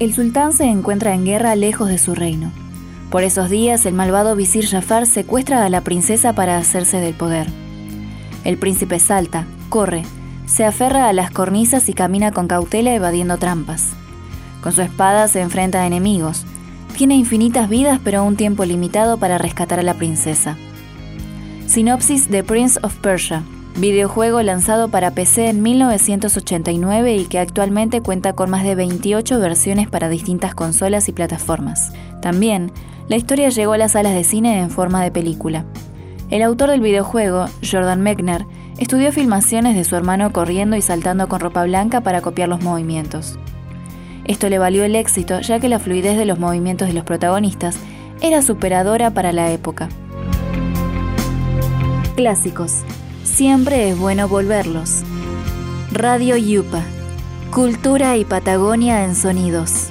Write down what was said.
El sultán se encuentra en guerra lejos de su reino. Por esos días, el malvado visir Jafar secuestra a la princesa para hacerse del poder. El príncipe salta, corre, se aferra a las cornisas y camina con cautela evadiendo trampas. Con su espada se enfrenta a enemigos. Tiene infinitas vidas pero un tiempo limitado para rescatar a la princesa. Sinopsis de Prince of Persia, videojuego lanzado para PC en 1989 y que actualmente cuenta con más de 28 versiones para distintas consolas y plataformas. También, la historia llegó a las salas de cine en forma de película. El autor del videojuego, Jordan Mechner, estudió filmaciones de su hermano corriendo y saltando con ropa blanca para copiar los movimientos. Esto le valió el éxito ya que la fluidez de los movimientos de los protagonistas era superadora para la época. Clásicos. Siempre es bueno volverlos. Radio Yupa. Cultura y Patagonia en sonidos.